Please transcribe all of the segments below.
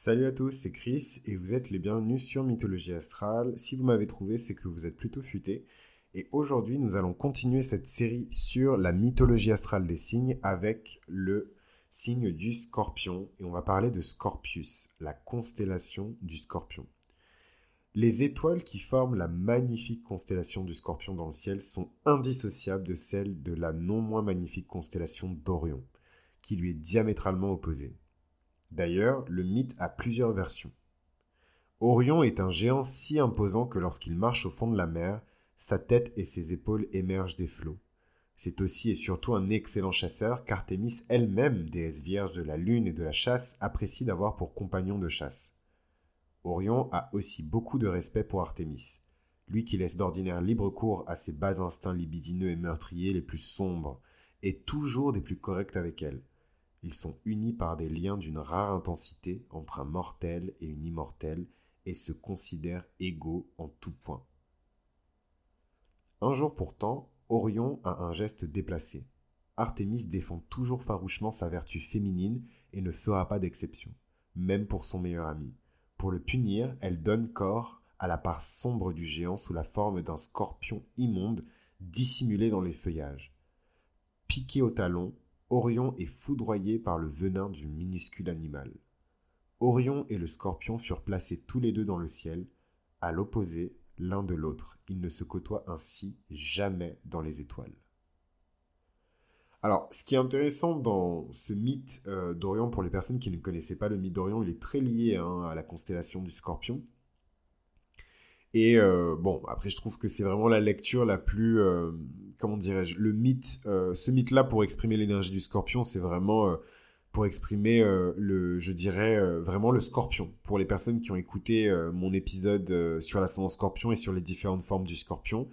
Salut à tous, c'est Chris et vous êtes les bienvenus sur Mythologie Astrale. Si vous m'avez trouvé, c'est que vous êtes plutôt futé. Et aujourd'hui, nous allons continuer cette série sur la mythologie astrale des signes avec le signe du scorpion. Et on va parler de Scorpius, la constellation du scorpion. Les étoiles qui forment la magnifique constellation du scorpion dans le ciel sont indissociables de celles de la non moins magnifique constellation d'Orion, qui lui est diamétralement opposée. D'ailleurs, le mythe a plusieurs versions. Orion est un géant si imposant que lorsqu'il marche au fond de la mer, sa tête et ses épaules émergent des flots. C'est aussi et surtout un excellent chasseur qu'Artémis elle-même, déesse vierge de la lune et de la chasse, apprécie d'avoir pour compagnon de chasse. Orion a aussi beaucoup de respect pour Artémis, lui qui laisse d'ordinaire libre cours à ses bas instincts libidineux et meurtriers les plus sombres, et toujours des plus corrects avec elle. Ils sont unis par des liens d'une rare intensité entre un mortel et une immortelle et se considèrent égaux en tout point. Un jour pourtant, Orion a un geste déplacé. Artémis défend toujours farouchement sa vertu féminine et ne fera pas d'exception, même pour son meilleur ami. Pour le punir, elle donne corps à la part sombre du géant sous la forme d'un scorpion immonde dissimulé dans les feuillages. Piqué au talon, Orion est foudroyé par le venin du minuscule animal. Orion et le scorpion furent placés tous les deux dans le ciel, à l'opposé l'un de l'autre. Ils ne se côtoient ainsi jamais dans les étoiles. Alors, ce qui est intéressant dans ce mythe euh, d'Orion, pour les personnes qui ne connaissaient pas le mythe d'Orion, il est très lié hein, à la constellation du scorpion. Et euh, bon, après, je trouve que c'est vraiment la lecture la plus, euh, comment dirais-je, le mythe, euh, ce mythe-là pour exprimer l'énergie du scorpion, c'est vraiment pour exprimer le, je dirais, vraiment le scorpion. Pour les personnes qui ont écouté mon épisode sur l'ascendant scorpion et sur les différentes formes du scorpion,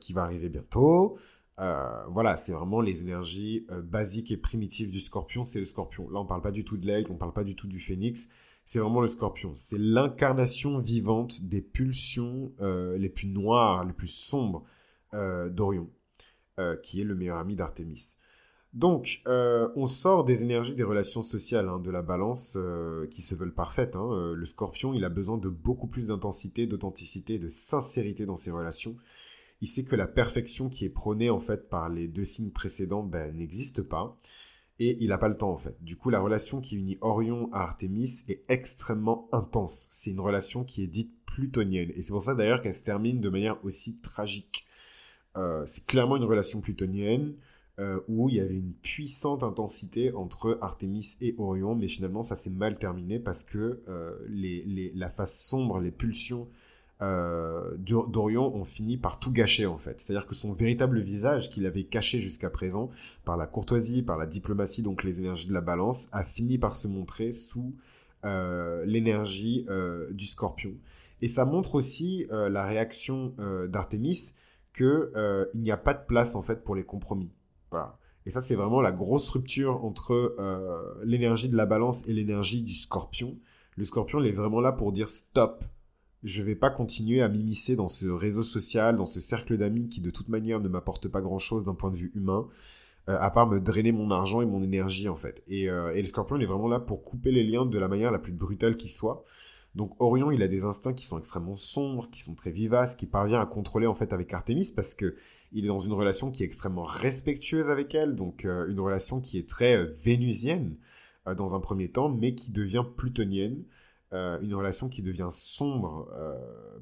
qui va arriver bientôt. voilà, c'est vraiment les énergies basiques et primitives du scorpion, c'est le scorpion. Là, on parle pas du tout de l'aigle, on parle pas du tout du phénix c'est vraiment le scorpion. C'est l'incarnation vivante des pulsions euh, les plus noires, les plus sombres euh, d'Orion, euh, qui est le meilleur ami d'Artémis. Donc, on sort des énergies des relations sociales hein, de la balance qui se veulent parfaites. Hein. Le scorpion, il a besoin de beaucoup plus d'intensité, d'authenticité, de sincérité dans ses relations. Il sait que la perfection qui est prônée en fait par les deux signes précédents ben, n'existe pas et il n'a pas le temps en fait. Du coup, la relation qui unit Orion à Artémis est extrêmement intense. C'est une relation qui est dite plutonienne. Et c'est pour ça d'ailleurs qu'elle se termine de manière aussi tragique. Euh, c'est clairement une relation plutonienne euh, où il y avait une puissante intensité entre Artémis et Orion, mais finalement ça s'est mal terminé parce que euh, la face sombre, les pulsions euh, Dorion ont fini par tout gâcher en fait. C'est-à-dire que son véritable visage qu'il avait caché jusqu'à présent par la courtoisie, par la diplomatie, donc les énergies de la balance, a fini par se montrer sous euh, l'énergie euh, du scorpion. Et ça montre aussi la réaction d'Artémis que il n'y a pas de place en fait pour les compromis. Et ça c'est vraiment la grosse rupture entre l'énergie de la balance et l'énergie du scorpion. Le scorpion il est vraiment là pour dire stop je vais pas continuer à m'immiscer dans ce réseau social, dans ce cercle d'amis qui de toute manière ne m'apporte pas grand chose d'un point de vue humain, euh, à part me drainer mon argent et mon énergie en fait. Et, euh, le scorpion est vraiment là pour couper les liens de la manière la plus brutale qui soit. Donc Orion il a des instincts qui sont extrêmement sombres, qui sont très vivaces, qui parvient à contrôler en fait avec Artemis parce que il est dans une relation qui est extrêmement respectueuse avec elle, donc euh, une relation qui est très vénusienne dans un premier temps, mais qui devient plutonienne. Euh, une relation qui devient sombre euh,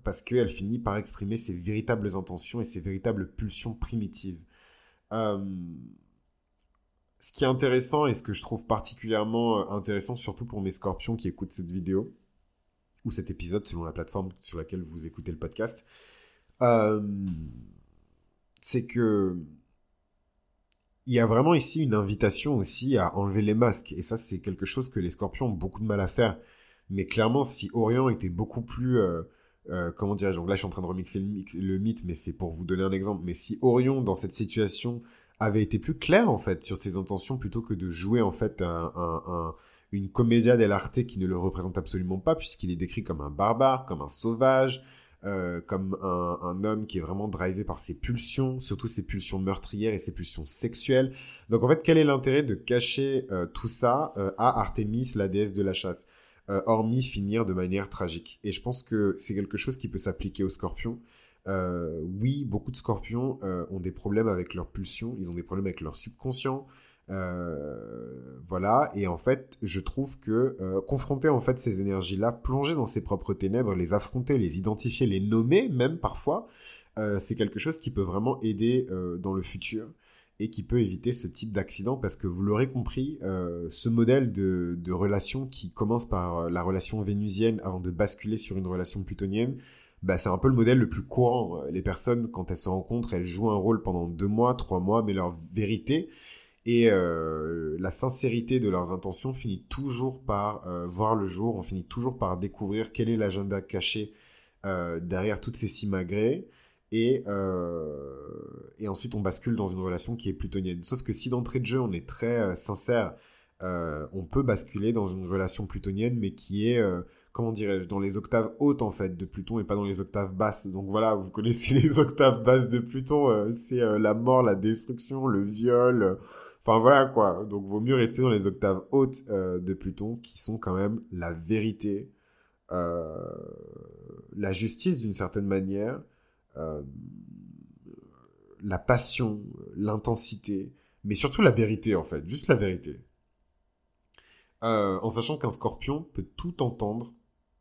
parce qu'elle finit par exprimer ses véritables intentions et ses véritables pulsions primitives. Euh, ce qui est intéressant et ce que je trouve particulièrement intéressant, surtout pour mes scorpions qui écoutent cette vidéo ou cet épisode selon la plateforme sur laquelle vous écoutez le podcast, c'est que il y a vraiment ici une invitation aussi à enlever les masques. Et ça, c'est quelque chose que les scorpions ont beaucoup de mal à faire. Mais clairement, si Orion était beaucoup plus... Euh, euh, comment dirais-je Donc là, je suis en train de remixer le, mythe, mais c'est pour vous donner un exemple. Mais si Orion, dans cette situation, avait été plus clair, en fait, sur ses intentions, plutôt que de jouer, en fait, un, une comédia dell'arte qui ne le représente absolument pas, puisqu'il est décrit comme un barbare, comme un sauvage, euh, comme un, un, homme qui est vraiment drivé par ses pulsions, surtout ses pulsions meurtrières et ses pulsions sexuelles. Donc en fait, quel est l'intérêt de cacher tout ça à Artémis, la déesse de la chasse? Hormis finir de manière tragique. Et je pense que c'est quelque chose qui peut s'appliquer aux scorpions. oui, beaucoup de scorpions ont des problèmes avec leur pulsion, ils ont des problèmes avec leur subconscient, euh, voilà, et en fait, je trouve que euh, confronter en fait ces énergies-là, plonger dans ses propres ténèbres, les affronter, les identifier, les nommer même parfois, euh, c'est quelque chose qui peut vraiment aider dans le futur et qui peut éviter ce type d'accident parce que vous l'aurez compris, ce modèle de, relation qui commence par la relation vénusienne avant de basculer sur une relation plutonienne, bah, c'est un peu le modèle le plus courant. Les personnes, quand elles se rencontrent, elles jouent un rôle pendant deux mois, trois mois, mais leur vérité, et euh, la sincérité de leurs intentions finit toujours par euh, voir le jour, on finit toujours par découvrir quel est l'agenda caché euh, derrière toutes ces simagrées. Et, et ensuite on bascule dans une relation qui est plutonienne. Sauf que si d'entrée de jeu on est très sincère, on peut basculer dans une relation plutonienne, mais qui est comment dirais-je, dans les octaves hautes en fait de Pluton et pas dans les octaves basses. Donc voilà, vous connaissez les octaves basses de Pluton, c'est la mort, la destruction, le viol, Enfin voilà quoi. Donc vaut mieux rester dans les octaves hautes euh, de Pluton qui sont quand même la vérité, euh, la justice d'une certaine manière, euh, la passion, l'intensité, mais surtout la vérité en fait, juste la vérité. en sachant qu'un scorpion peut tout entendre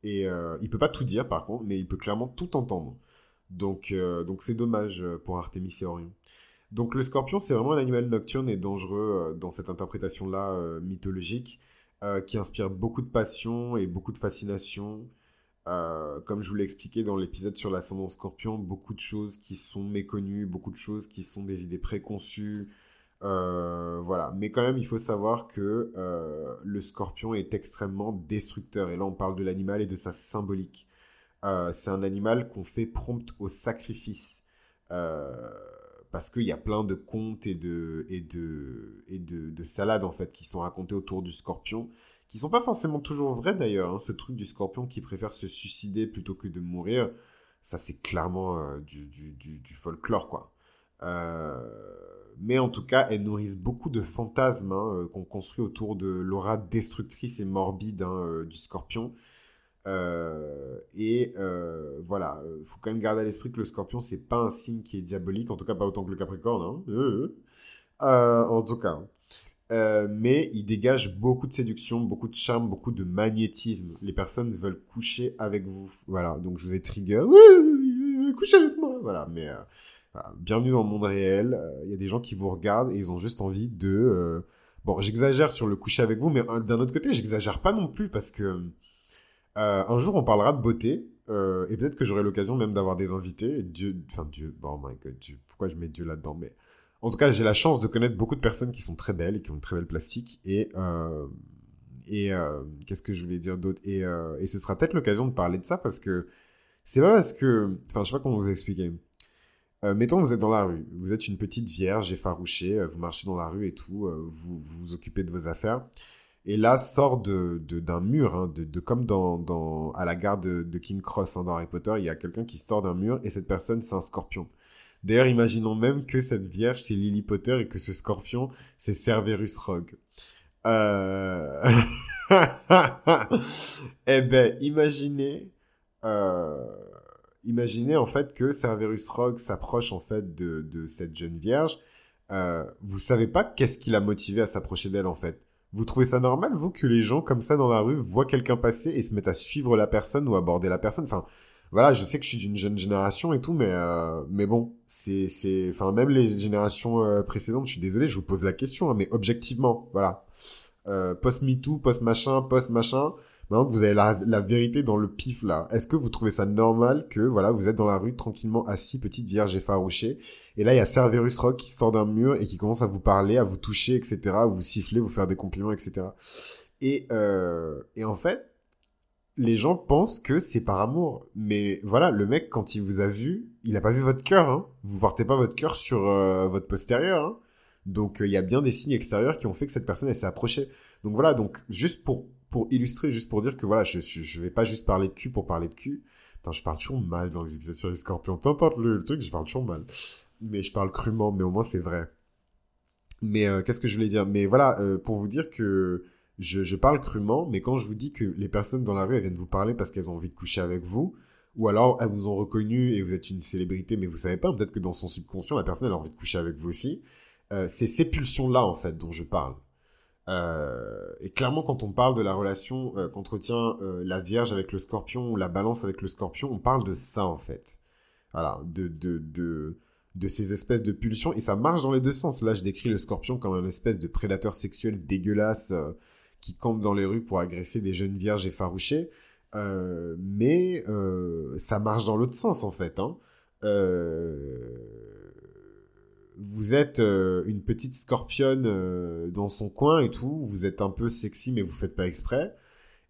et il peut pas tout dire par contre, mais il peut clairement tout entendre. Donc donc c'est dommage pour Artemis et Orion. Donc le scorpion, c'est vraiment un animal nocturne et dangereux euh, dans cette interprétation-là euh, mythologique, euh, qui inspire beaucoup de passion et beaucoup de fascination. Comme je vous l'ai expliqué dans l'épisode sur l'ascendant scorpion, beaucoup de choses qui sont méconnues, beaucoup de choses qui sont des idées préconçues. voilà. Mais quand même, il faut savoir que le scorpion est extrêmement destructeur. Et là, on parle de l'animal et de sa symbolique. c'est un animal qu'on fait prompt au sacrifice. Euh, parce qu'il y a plein de contes et de, et de, et de, salades en fait qui sont racontées autour du scorpion, qui sont pas forcément toujours vrais d'ailleurs. Hein. Ce truc du scorpion qui préfère se suicider plutôt que de mourir, ça c'est clairement euh, du, du, du, folklore quoi. Euh, mais en tout cas, elles nourrissent beaucoup de fantasmes hein, euh, qu'on construit autour de l'aura destructrice et morbide hein, du scorpion. Et euh, voilà, il faut quand même garder à l'esprit que le scorpion, c'est pas un signe qui est diabolique, en tout cas pas autant que le capricorne. En tout cas. Mais il dégage beaucoup de séduction, beaucoup de charme, beaucoup de magnétisme. Les personnes veulent coucher avec vous. Voilà, donc je vous ai trigger. Oui, coucher avec moi. Voilà, mais bienvenue dans le monde réel. Il y a des gens qui vous regardent et ils ont juste envie de. Bon, j'exagère sur le coucher avec vous, mais d'un autre côté, j'exagère pas non plus parce que euh, un jour, on parlera de beauté. Euh, et peut-être que j'aurai l'occasion même d'avoir des invités. Dieu, enfin Dieu, oh my god, Dieu, pourquoi je mets Dieu là-dedans Mais en tout cas, j'ai la chance de connaître beaucoup de personnes qui sont très belles et qui ont une très belle plastique. Et euh, et qu'est-ce que je voulais dire d'autre et, et ce sera peut-être l'occasion de parler de ça parce que c'est pas parce que, enfin, je sais pas comment vous expliquer. mettons, vous êtes dans la rue, vous êtes une petite vierge effarouchée, vous marchez dans la rue et tout, vous vous occupez de vos affaires et là sort d'un mur, hein, de, comme dans, à la gare de, de King Cross hein, dans Harry Potter, il y a quelqu'un qui sort d'un mur et cette personne c'est un scorpion. D'ailleurs, imaginons même que cette vierge c'est Lily Potter et que ce scorpion c'est Cerberus Rogue. Euh... eh ben, imaginez, euh... imaginez en fait que Cerberus Rogue s'approche en fait de, cette jeune vierge. Euh, vous savez pas qu'est-ce qui l'a motivé à s'approcher d'elle en fait? Vous trouvez ça normal, vous, que les gens comme ça dans la rue voient quelqu'un passer et se mettent à suivre la personne ou aborder la personne? Enfin, voilà, je sais que je suis d'une jeune génération et tout, mais euh, mais bon, c'est c'est, enfin même les générations euh, précédentes, je suis désolé, je vous pose la question, hein, mais objectivement, voilà, euh, post MeToo, post machin, post machin. Maintenant que vous avez la, la vérité dans le pif là, est-ce que vous trouvez ça normal que voilà, vous êtes dans la rue tranquillement assis, petite vierge effarouchée, et là, il y a Cerberus Rock qui sort d'un mur et qui commence à vous parler, à vous toucher, etc., à vous siffler, vous faire des compliments, etc. Et, euh, et en fait, les gens pensent que c'est par amour. Mais voilà, le mec, quand il vous a vu, il a pas vu votre cœur. Hein. Vous portez pas votre cœur sur euh, votre postérieur. Hein. Donc, euh, il y a bien des signes extérieurs qui ont fait que cette personne, elle s'est approchée. Donc voilà, donc juste pour, pour illustrer, juste pour dire que voilà, je, je, vais pas juste parler de cul pour parler de cul. Attends, je parle toujours mal dans les épisodes sur les scorpions. Peu importe le, truc, je parle toujours mal mais je parle crûment, mais au moins c'est vrai. Mais euh, qu'est-ce que je voulais dire? Mais voilà, pour vous dire que Je, parle crûment, mais quand je vous dis que les personnes dans la rue, elles viennent vous parler parce qu'elles ont envie de coucher avec vous, ou alors elles vous ont reconnu et vous êtes une célébrité, mais vous savez pas, peut-être que dans son subconscient, la personne, a envie de coucher avec vous aussi. Euh, c'est ces pulsions-là, en fait, dont je parle. Euh, et clairement, quand on parle de la relation euh, qu'entretient la Vierge avec le Scorpion ou la Balance avec le Scorpion, on parle de ça en fait. Voilà, de, de ces espèces de pulsions. Et ça marche dans les deux sens. Là, je décris le Scorpion comme un espèce de prédateur sexuel dégueulasse qui campe dans les rues pour agresser des jeunes vierges effarouchées. mais ça marche dans l'autre sens en fait. Hein. Euh vous êtes euh, une petite scorpionne euh, dans son coin et tout, vous êtes un peu sexy mais vous faites pas exprès,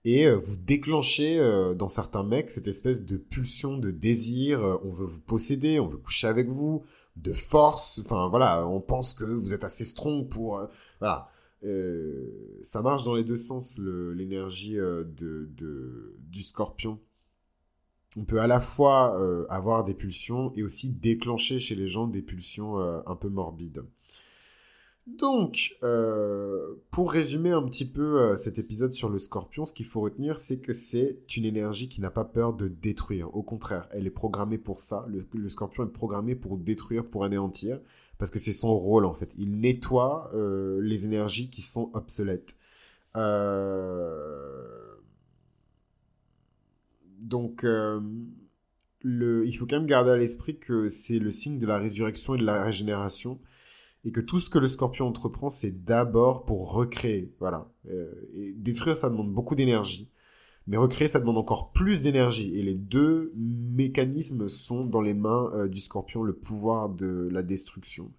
et euh, vous déclenchez dans certains mecs cette espèce de pulsion de désir, on veut vous posséder, on veut coucher avec vous, de force, enfin voilà, on pense que vous êtes assez strong pour... voilà. Ça marche dans les deux sens, l'énergie de, du scorpion on peut à la fois euh, avoir des pulsions et aussi déclencher chez les gens des pulsions euh, un peu morbides. Donc, euh, pour résumer un petit peu cet épisode sur le scorpion, ce qu'il faut retenir, c'est que c'est une énergie qui n'a pas peur de détruire. Au contraire, elle est programmée pour ça. Le, scorpion est programmé pour détruire, pour anéantir, parce que c'est son rôle en fait. Il nettoie les énergies qui sont obsolètes. Euh donc, euh, le, il faut quand même garder à l'esprit que c'est le signe de la résurrection et de la régénération. Et que tout ce que le scorpion entreprend, c'est d'abord pour recréer. Voilà. Euh, détruire, ça demande beaucoup d'énergie. Mais recréer, ça demande encore plus d'énergie. Et les deux mécanismes sont dans les mains euh, du scorpion, le pouvoir de la destruction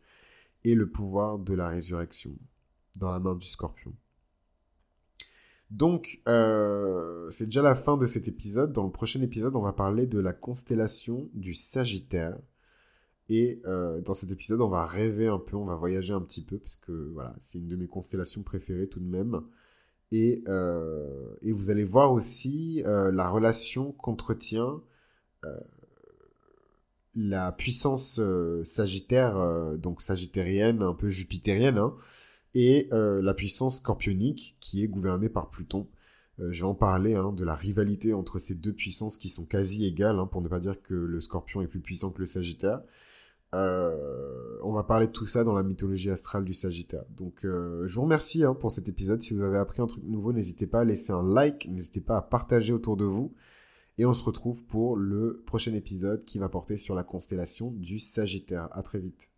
et le pouvoir de la résurrection dans la main du scorpion. Donc, euh, c'est déjà la fin de cet épisode. Dans le prochain épisode, on va parler de la constellation du Sagittaire. Et euh, dans cet épisode, on va rêver un peu, on va voyager un petit peu, parce que voilà, c'est une de mes constellations préférées tout de même. Et, euh, et vous allez voir aussi la relation qu'entretient la puissance sagittaire, donc sagittarienne, un peu jupitérienne, hein, et euh, la puissance scorpionique qui est gouvernée par Pluton. Euh, je vais en parler hein, de la rivalité entre ces deux puissances qui sont quasi égales, hein, pour ne pas dire que le scorpion est plus puissant que le sagittaire. Euh, on va parler de tout ça dans la mythologie astrale du Sagittaire. Donc je vous remercie hein, pour cet épisode. Si vous avez appris un truc nouveau, n'hésitez pas à laisser un like, n'hésitez pas à partager autour de vous. Et on se retrouve pour le prochain épisode qui va porter sur la constellation du Sagittaire. À très vite.